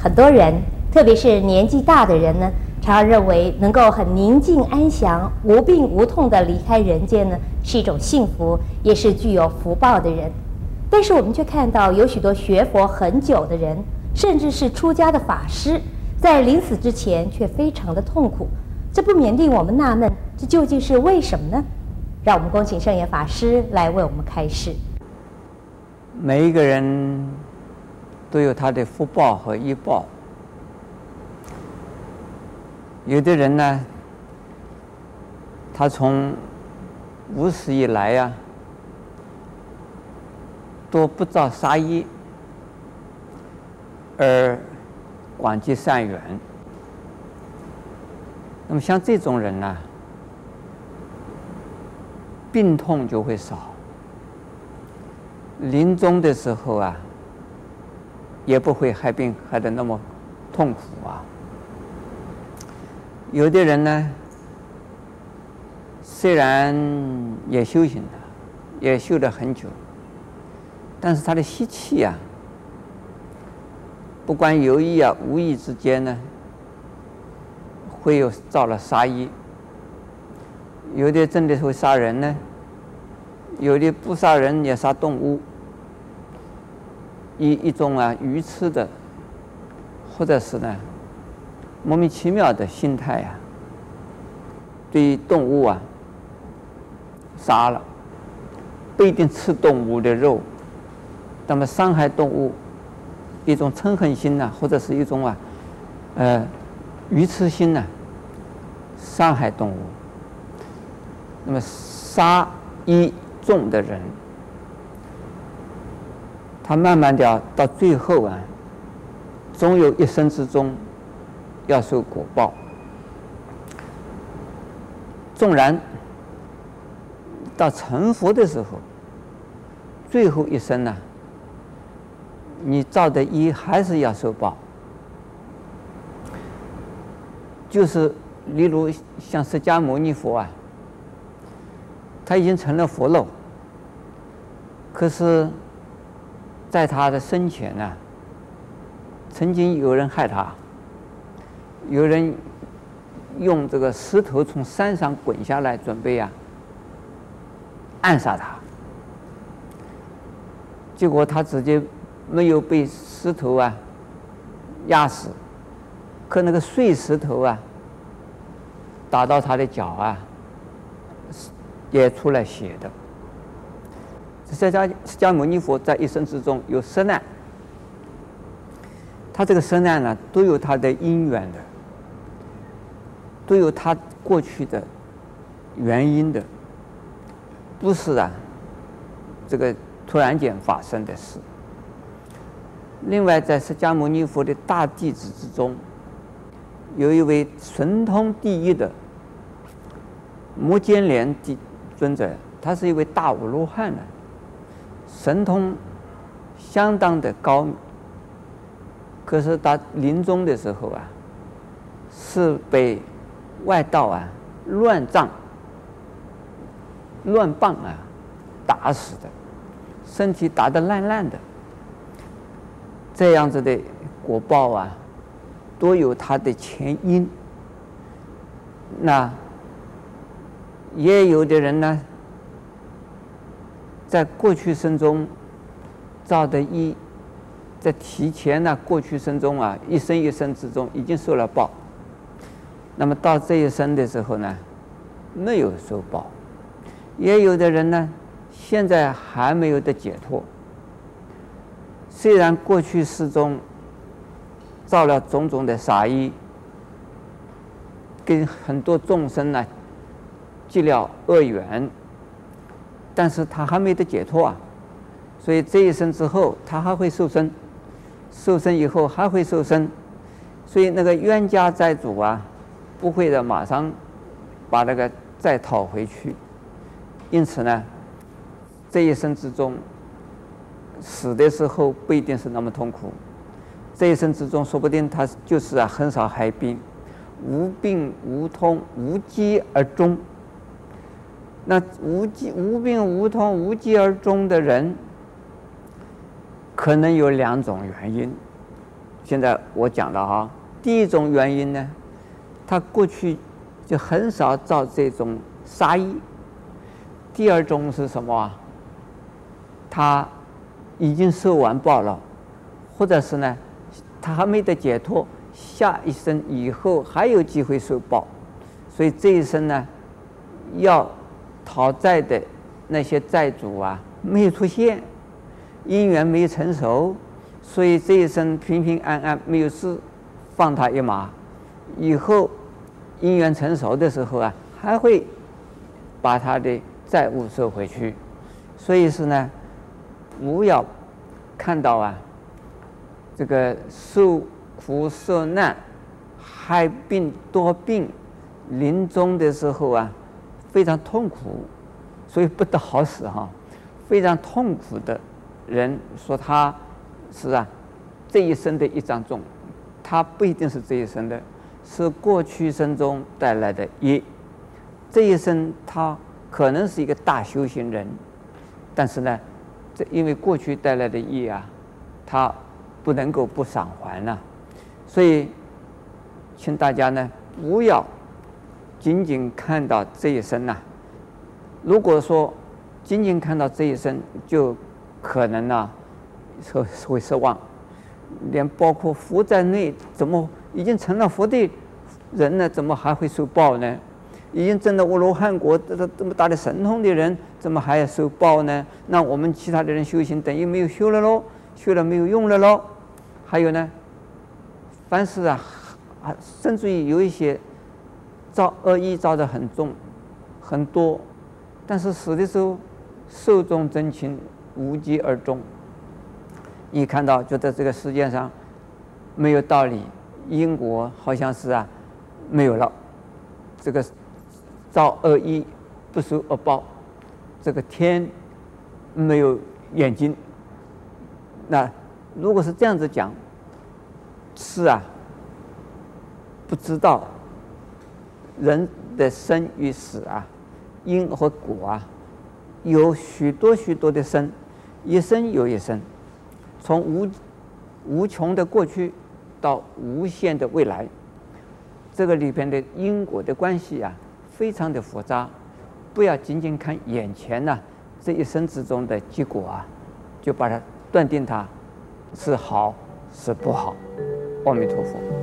很多人，特别是年纪大的人呢，常常认为能够很宁静安详、无病无痛地离开人间呢，是一种幸福，也是具有福报的人。但是我们却看到有许多学佛很久的人，甚至是出家的法师，在临死之前却非常的痛苦，这不免令我们纳闷，这究竟是为什么呢？让我们恭请圣严法师来为我们开示。每一个人都有他的福报和业报，有的人呢，他从无始以来呀、都不造杀业，而广结善缘。那么像这种人呢、病痛就会少，临终的时候啊，也不会害病害得那么痛苦啊。有的人呢，虽然也修行了，也修了很久。但是他的习气啊，不管有意啊无意之间呢，会有造了杀业。有的真的会杀人呢，有的不杀人也杀动物，一一种啊愚痴的，或者是呢莫名其妙的心态啊，对动物啊杀了，不一定吃动物的肉。那么伤害动物，一种嗔恨心呐、或者是一种啊，呃，愚痴心呐、伤害动物。那么杀一众的人，他慢慢的到最后啊，终有一生之中要受果报。纵然到成佛的时候，最后一生呢、你造的业还是要受报，就是例如像释迦牟尼佛啊，他已经成了佛了，可是，在他的生前呢，曾经有人害他，有人用这个石头从山上滚下来，准备啊暗杀他，结果他直接。没有被石头啊压死，可那个碎石头啊打到他的脚啊，也出来血的。释迦释迦牟尼佛在一生之中有十难，他这个十难呢都有他的因缘的，都有他过去的原因的，不是啊这个突然间发生的事。另外，在释迦牟尼佛的大弟子之中，有一位神通第一的摩肩连的尊者，他是一位大阿罗汉呢，神通相当的高。可是他临终的时候啊，是被外道啊乱杖、乱棒啊打死的，身体打得烂烂的。这样子的果报啊，都有它的前因。那也有的人呢，在过去生中造的业，在提前呢过去生中啊，一生一生之中已经受了报。那么到这一生的时候呢，没有受报。也有的人呢，现在还没有得解脱。虽然过去世中造了种种的杀业，跟很多众生呢结了恶缘，但是他还没得解脱啊，所以这一生之后他还会受生，受生以后还会受生，所以那个冤家债主啊，不会的马上把那个债讨回去，因此呢，这一生之中。死的时候不一定是那么痛苦，这一生之中说不定他就是啊很少害病，无病无痛无疾而终。那无疾无病无痛无疾而终的人，可能有两种原因。现在我讲了哈，第一种原因呢，他过去就很少造这种杀业。第二种是什么啊？他已经受完报了，或者是呢，他还没得解脱，下一生以后还有机会受报，所以这一生呢，要讨债的那些债主啊，没有出现，姻缘没有成熟。所以这一生平平安安没有事，放他一马。以后姻缘成熟的时候啊，还会把他的债务收回去。所以是呢，不要看到啊，这个受苦受难、害病多病、临终的时候啊，非常痛苦，所以不得好死哈。非常痛苦的人说他。是啊，这一生的一张重，他不一定是这一生的，是过去生中带来的业。这一生他可能是一个大修行人，但是呢，这因为过去带来的业啊，他不能够不偿还呐。所以，请大家呢不要仅仅看到这一生呐。如果说仅仅看到这一生，就可能呢。会会失望，连包括佛在内，怎么已经成了佛的人呢？怎么还会受报呢？已经证了阿罗汉果，这这么大的神通的人，怎么还要受报呢？那我们其他的人修行等于没有修了喽，修了没有用了喽。还有呢，凡事啊，啊，甚至于有一些造恶意造的很重很多，但是死的时候寿终正寝，无疾而终。你看到，觉得这个世界上没有道理，因果好像是啊没有了。这个造恶业不受恶报，这个天没有眼睛。那如果是这样子讲，是啊，不知道人的生与死啊，因和果啊，有许多许多的生，一生又一生。从无无穷的过去到无限的未来，这个里边的因果的关系啊，非常的复杂。不要仅仅看眼前呐、啊，这一生之中的结果啊，就把它断定它是好是不好。阿弥陀佛。